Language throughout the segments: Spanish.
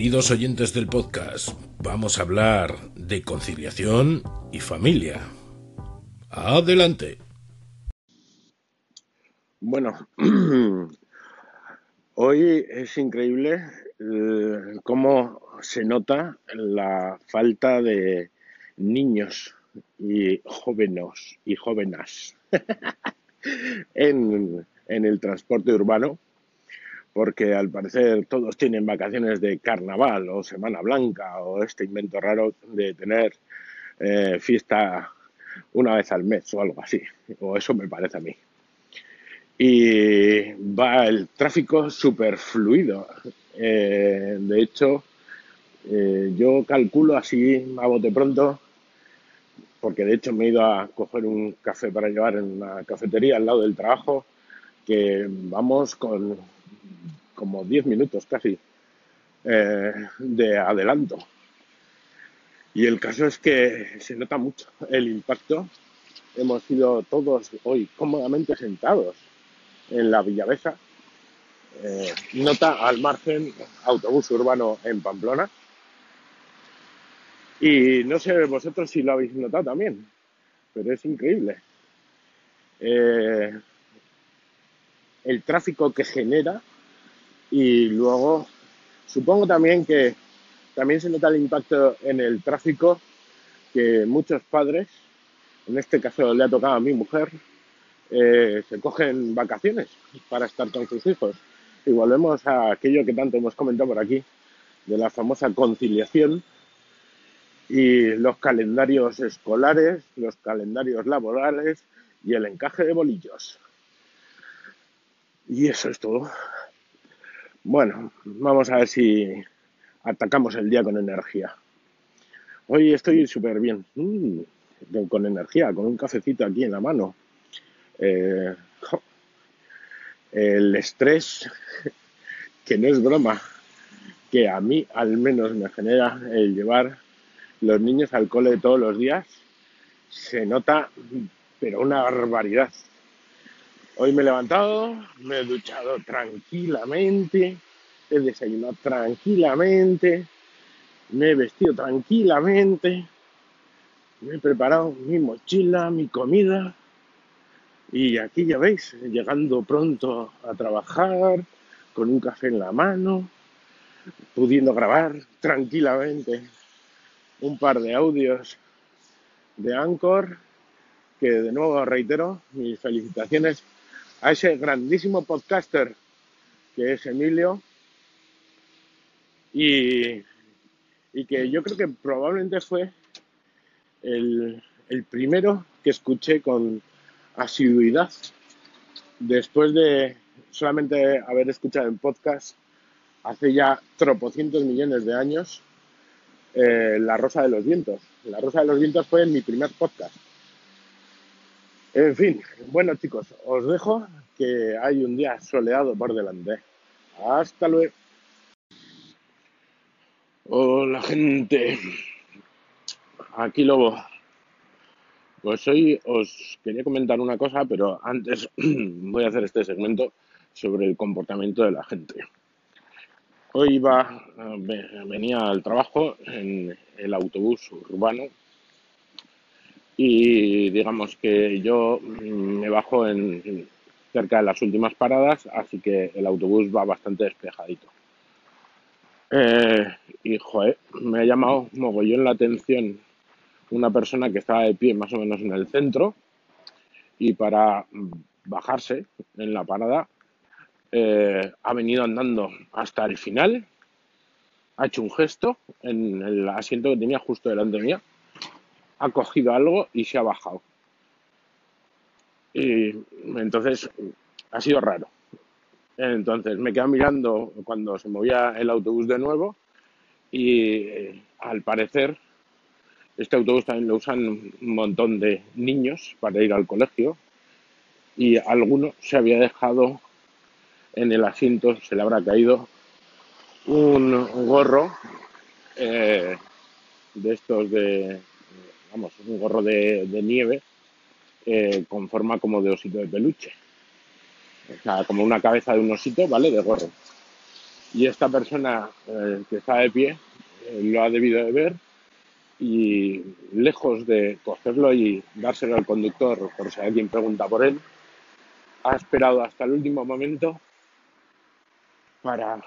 Queridos oyentes del podcast, vamos a hablar de conciliación y familia. Adelante. Bueno, hoy es increíble eh, cómo se nota la falta de niños y jóvenes y jóvenes en, en el transporte urbano porque al parecer todos tienen vacaciones de carnaval o Semana Blanca o este invento raro de tener eh, fiesta una vez al mes o algo así, o eso me parece a mí. Y va el tráfico súper fluido. Eh, de hecho, eh, yo calculo así a bote pronto, porque de hecho me he ido a coger un café para llevar en una cafetería al lado del trabajo, que vamos con como 10 minutos casi eh, de adelanto. Y el caso es que se nota mucho el impacto. Hemos sido todos hoy cómodamente sentados en la Villavesa. Eh, nota al margen autobús urbano en Pamplona. Y no sé vosotros si lo habéis notado también, pero es increíble. Eh, el tráfico que genera y luego supongo también que también se nota el impacto en el tráfico que muchos padres, en este caso le ha tocado a mi mujer, eh, se cogen vacaciones para estar con sus hijos. Y volvemos a aquello que tanto hemos comentado por aquí, de la famosa conciliación y los calendarios escolares, los calendarios laborales y el encaje de bolillos. Y eso es todo. Bueno, vamos a ver si atacamos el día con energía. Hoy estoy súper bien, mm, con energía, con un cafecito aquí en la mano. Eh, el estrés, que no es broma, que a mí al menos me genera el llevar los niños al cole todos los días, se nota, pero una barbaridad. Hoy me he levantado, me he duchado tranquilamente, he desayunado tranquilamente, me he vestido tranquilamente, me he preparado mi mochila, mi comida y aquí ya veis, llegando pronto a trabajar, con un café en la mano, pudiendo grabar tranquilamente un par de audios de Anchor, que de nuevo reitero mis felicitaciones a ese grandísimo podcaster que es Emilio y, que yo creo que probablemente fue el, el primero que escuché con asiduidad después de solamente haber escuchado en podcast hace ya tropocientos millones de años eh, La Rosa de los Vientos. La Rosa de los Vientos fue mi primer podcast. En fin, bueno chicos, os dejo que hay un día soleado por delante. Hasta luego. Hola gente, aquí Lobo. Pues hoy os quería comentar una cosa, pero antes voy a hacer este segmento sobre el comportamiento de la gente. Hoy iba, venía al trabajo en el autobús urbano y digamos que yo mm, me bajo en cerca de las últimas paradas, así que el autobús va bastante despejadito. Eh, y me ha llamado mogollón la atención una persona que estaba de pie más o menos en el centro y para bajarse en la parada eh, ha venido andando hasta el final, ha hecho un gesto en el asiento que tenía justo delante mía ha cogido algo y se ha bajado. Y entonces ha sido raro. Entonces me quedo mirando cuando se movía el autobús de nuevo y eh, al parecer este autobús también lo usan un montón de niños para ir al colegio y alguno se había dejado en el asiento, se le habrá caído un gorro eh, de estos de vamos, un gorro de, nieve eh, con forma como de osito de peluche. O sea, como una cabeza de un osito, ¿vale? De gorro. y esta persona eh, que está de pie eh, lo ha debido de ver y lejos de cogerlo y dárselo al conductor por si alguien pregunta por él, ha esperado hasta el último momento para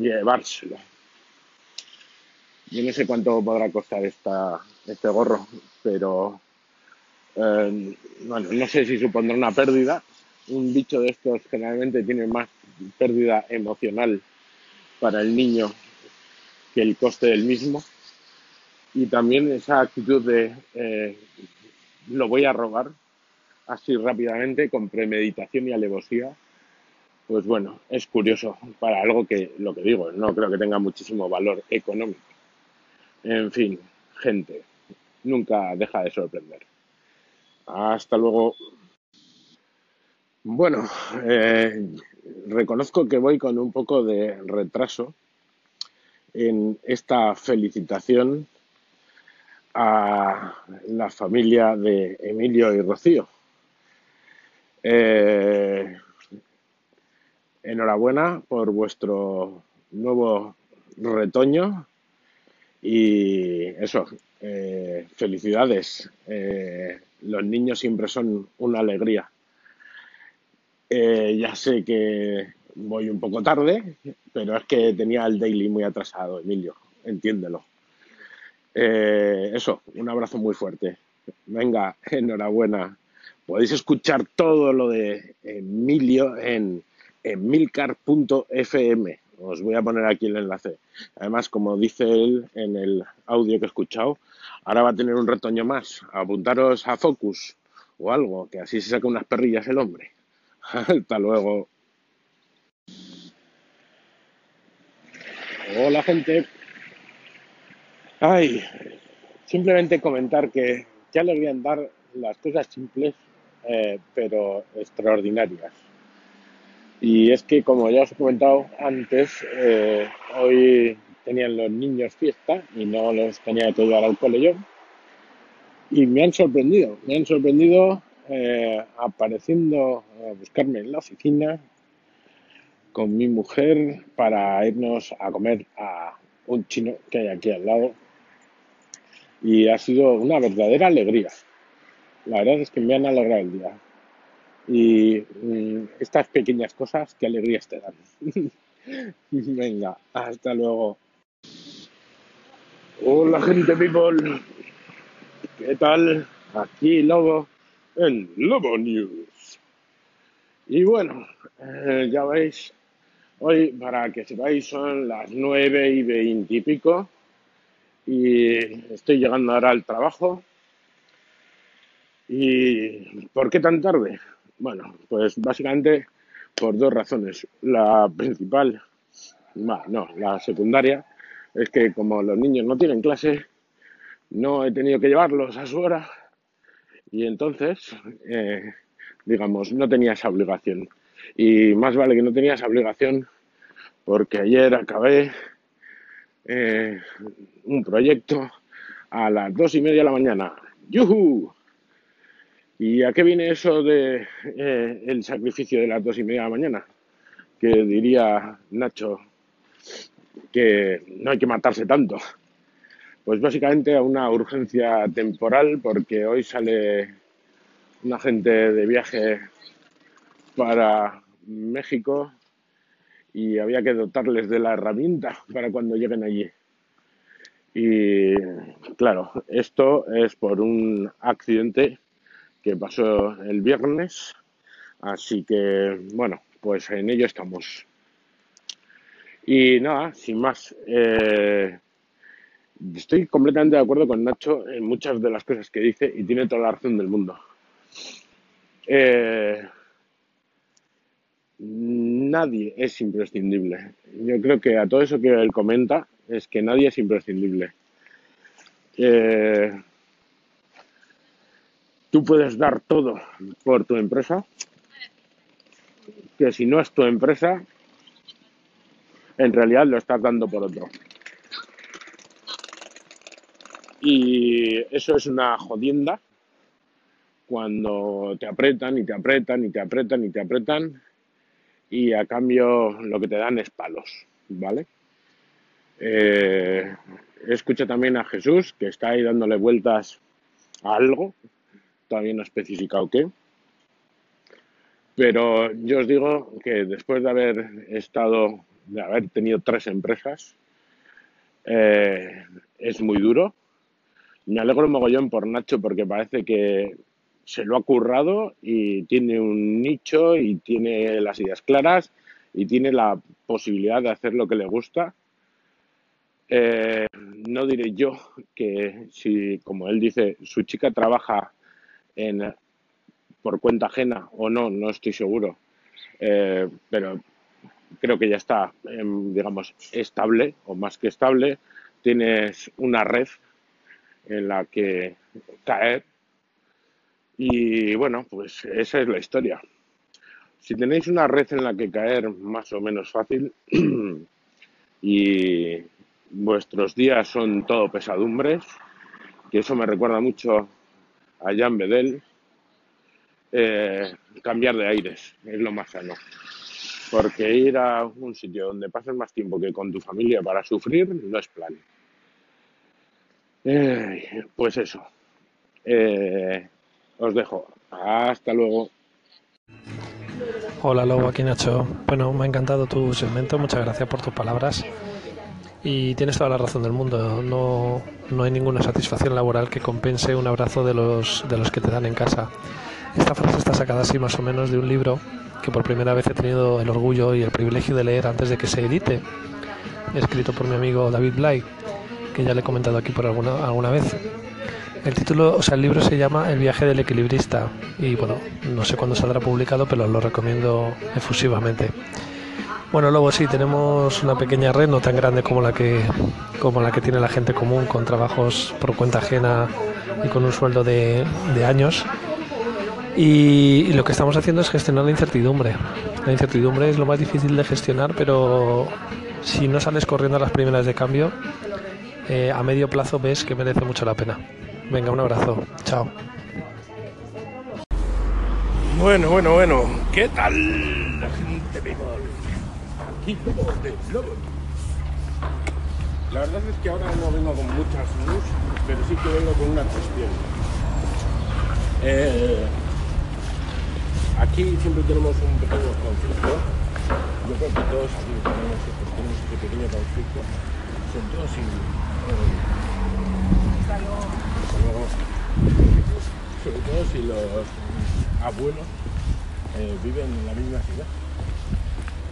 llevárselo. Yo no sé cuánto podrá costar esta, este gorro, pero eh, bueno, no sé si supondrá una pérdida. Un bicho de estos generalmente tiene más pérdida emocional para el niño que el coste del mismo. Y también esa actitud de eh, lo voy a robar así rápidamente, con premeditación y alevosía, pues bueno, es curioso para algo que, lo que digo, no creo que tenga muchísimo valor económico. En fin, gente, nunca deja de sorprender. Hasta luego. Bueno, eh, reconozco que voy con un poco de retraso en esta felicitación a la familia de Emilio y Rocío. Eh, enhorabuena por vuestro nuevo retoño y eso, eh, felicidades. Eh, los niños siempre son una alegría. Eh, ya sé que voy un poco tarde, pero es que tenía el daily muy atrasado, Emilio, entiéndelo. Eso, un abrazo muy fuerte. Venga, enhorabuena. Podéis escuchar todo lo de Emilio en emilcar.fm. Os voy a poner aquí el enlace. Además, como dice él en el audio que he escuchado, ahora va a tener un retoño más. Apuntaros a Focus o algo, que así se saca unas perrillas el hombre. Hasta luego. Hola, gente. Ay, simplemente comentar que ya le voy a dar las cosas simples, eh, pero extraordinarias. Y es que, como ya os he comentado antes, eh, hoy tenían los niños fiesta y no los tenía que llevar al cole yo. Y me han sorprendido, me han sorprendido eh, apareciendo a buscarme en la oficina con mi mujer para irnos a comer a un chino que hay aquí al lado. Y ha sido una verdadera alegría. La verdad es que me han alegrado el día. Y mm, estas pequeñas cosas, qué alegrías te dan. Venga, hasta luego. Hola gente people, ¿qué tal? Aquí Lobo en Lobo News. Y bueno, eh, ya veis, hoy para que sepáis son las nueve y veinte y pico y estoy llegando ahora al trabajo. ¿Y por qué tan tarde? Bueno, pues básicamente por dos razones. La principal, no, la secundaria, es que como los niños no tienen clase, no he tenido que llevarlos a su hora y entonces, eh, digamos, no tenía esa obligación. Y más vale que no tenía esa obligación porque ayer acabé eh, un proyecto a las dos y media de la mañana. ¡Yuhu! ¿Y a qué viene eso de eh, el sacrificio de las dos y media de la mañana? Que diría Nacho que no hay que matarse tanto. Pues básicamente a una urgencia temporal porque hoy sale una gente de viaje para México y había que dotarles de la herramienta para cuando lleguen allí. Y claro, esto es por un accidente que pasó el viernes, así que bueno, pues en ello estamos. Y nada, sin más, eh, estoy completamente de acuerdo con Nacho en muchas de las cosas que dice y tiene toda la razón del mundo. Eh, nadie es imprescindible. Yo creo que a todo eso que él comenta es que nadie es imprescindible. Eh, tú puedes dar todo por tu empresa, que si no es tu empresa, en realidad lo estás dando por otro. Y eso es una jodienda cuando te apretan y te apretan y te apretan y te apretan y a cambio lo que te dan es palos, ¿vale? Eh, escucho también a Jesús, que está ahí dándole vueltas a algo, todavía no especificado qué. Pero yo os digo que después de haber estado, de haber tenido tres empresas, eh, es muy duro. Me alegro mogollón por Nacho porque parece que se lo ha currado y tiene un nicho y tiene las ideas claras y tiene la posibilidad de hacer lo que le gusta. Eh, no diré yo que si, como él dice, su chica trabaja en, por cuenta ajena o no, no estoy seguro, eh, pero creo que ya está, em, digamos, estable o más que estable. Tienes una red en la que caer y bueno, pues esa es la historia. Si tenéis una red en la que caer más o menos fácil y vuestros días son todo pesadumbres, que eso me recuerda mucho a Jan Bedel, eh, cambiar de aires es lo más sano. Porque ir a un sitio donde pases más tiempo que con tu familia para sufrir no es plan. Pues eso. Eh, os dejo. Hasta luego. Hola Lobo, aquí Nacho. Bueno, me ha encantado tu segmento, muchas gracias por tus palabras. Y tienes toda la razón del mundo, no, no hay ninguna satisfacción laboral que compense un abrazo de los, de los que te dan en casa. Esta frase está sacada así más o menos de un libro que por primera vez he tenido el orgullo y el privilegio de leer antes de que se edite, escrito por mi amigo David Bly, que ya le he comentado aquí por alguna, alguna vez. El título, o sea, el libro se llama El viaje del equilibrista y bueno, no sé cuándo saldrá publicado, pero lo recomiendo efusivamente. Bueno, luego sí, tenemos una pequeña red, no tan grande como la que como la que tiene la gente común, con trabajos por cuenta ajena y con un sueldo de, años. Y, lo que estamos haciendo es gestionar la incertidumbre. La incertidumbre es lo más difícil de gestionar, pero si no sales corriendo a las primeras de cambio, eh, a medio plazo ves que merece mucho la pena. Venga, un abrazo. Chao. Bueno, bueno, bueno. ¿Qué tal la verdad es que ahora no vengo con muchas news, pero sí que vengo con una cuestión. Eh, aquí siempre tenemos un pequeño conflicto. Yo creo que todos aquí tenemos, tenemos ese pequeño conflicto, sobre todo si sobre todo si los abuelos eh, viven en la misma ciudad.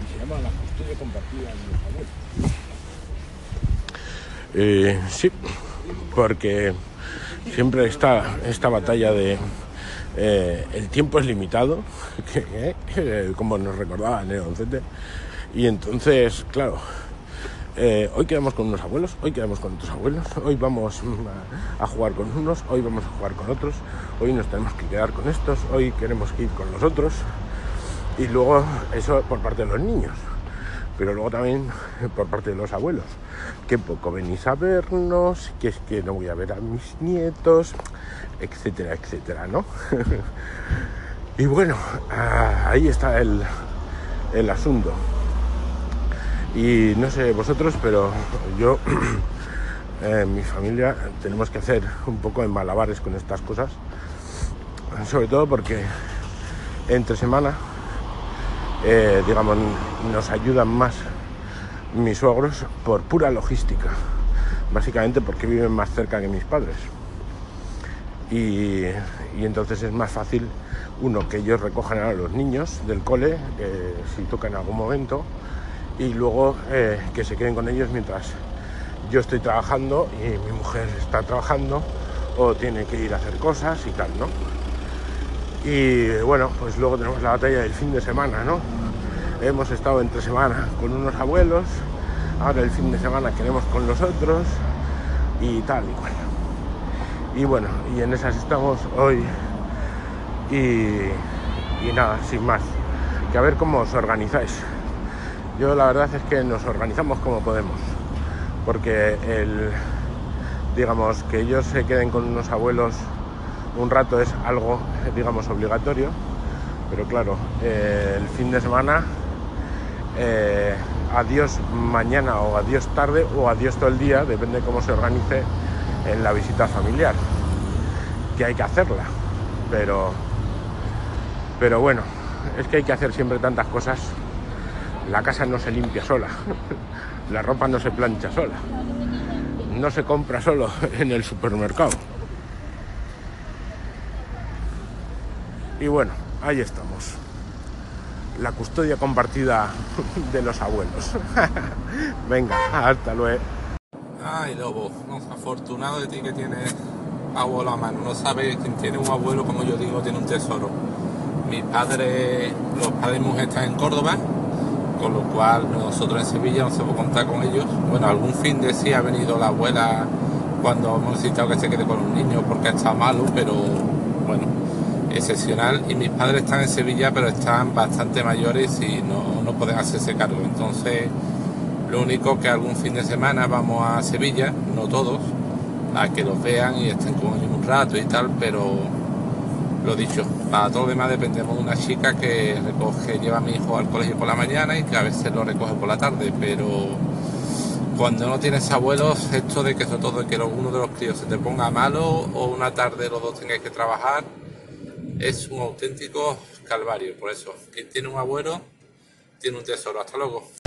Y se llama la custodia compartida de los abuelos. Eh, sí, porque siempre está esta batalla de eh, el tiempo es limitado, como nos recordaba Nero y entonces, claro, eh, hoy quedamos con unos abuelos, hoy quedamos con otros abuelos, hoy vamos a, jugar con unos, hoy vamos a jugar con otros, hoy nos tenemos que quedar con estos, hoy queremos ir con los otros. Y luego eso por parte de los niños, pero luego también por parte de los abuelos, que poco venís a vernos, que es que no voy a ver a mis nietos, etcétera, etcétera, ¿no? y bueno, ah, ahí está el, el asunto. Y no sé vosotros, pero yo, en mi familia, tenemos que hacer un poco de malabares con estas cosas. Sobre todo porque entre semana, eh, digamos, nos ayudan más mis suegros por pura logística. Básicamente porque viven más cerca que mis padres. Y, entonces es más fácil, uno, que ellos recojan a los niños del cole, si toca en algún momento, y luego eh, que se queden con ellos mientras yo estoy trabajando y mi mujer está trabajando o tiene que ir a hacer cosas y tal, ¿no? Y bueno, pues luego tenemos la batalla del fin de semana, ¿no? Hemos estado entre semana con unos abuelos, ahora el fin de semana queremos con los otros y tal y cual. Y bueno, y en esas estamos hoy y, y nada, sin más. Que a ver cómo os organizáis. Yo la verdad es que nos organizamos como podemos, porque el, digamos, que ellos se queden con unos abuelos un rato es algo, digamos, obligatorio, pero claro, el fin de semana eh, adiós mañana o adiós tarde o adiós todo el día, depende de cómo se organice en la visita familiar, que hay que hacerla, pero, pero bueno, es que hay que hacer siempre tantas cosas. La casa no se limpia sola, la ropa no se plancha sola, no se compra solo en el supermercado. Y bueno, ahí estamos. La custodia compartida de los abuelos. Venga, hasta luego. Ay, lobo, no, afortunado de ti que tienes abuelo a mano. No sabes quién tiene un abuelo, como yo digo, tiene un tesoro. Mis padres, los padres y mujer están en Córdoba, con lo cual nosotros en Sevilla no se puede contar con ellos. Bueno, algún fin de sí ha venido la abuela cuando hemos necesitado que se quede con los niños porque estado malo, pero bueno, excepcional. Y mis padres están en Sevilla, pero están bastante mayores y no, no pueden hacerse cargo. Entonces, lo único que algún fin de semana vamos a Sevilla, no todos, a que los vean y estén con ellos un rato y tal, pero lo dicho, para todo lo demás dependemos de una chica que recoge, lleva a mi hijo al colegio por la mañana y que a veces lo recoge por la tarde, pero cuando no tienes abuelos, esto de que sobre todo que uno de los críos se te ponga malo o una tarde los dos tengáis que trabajar, es un auténtico calvario. Por eso, quien tiene un abuelo tiene un tesoro. Hasta luego.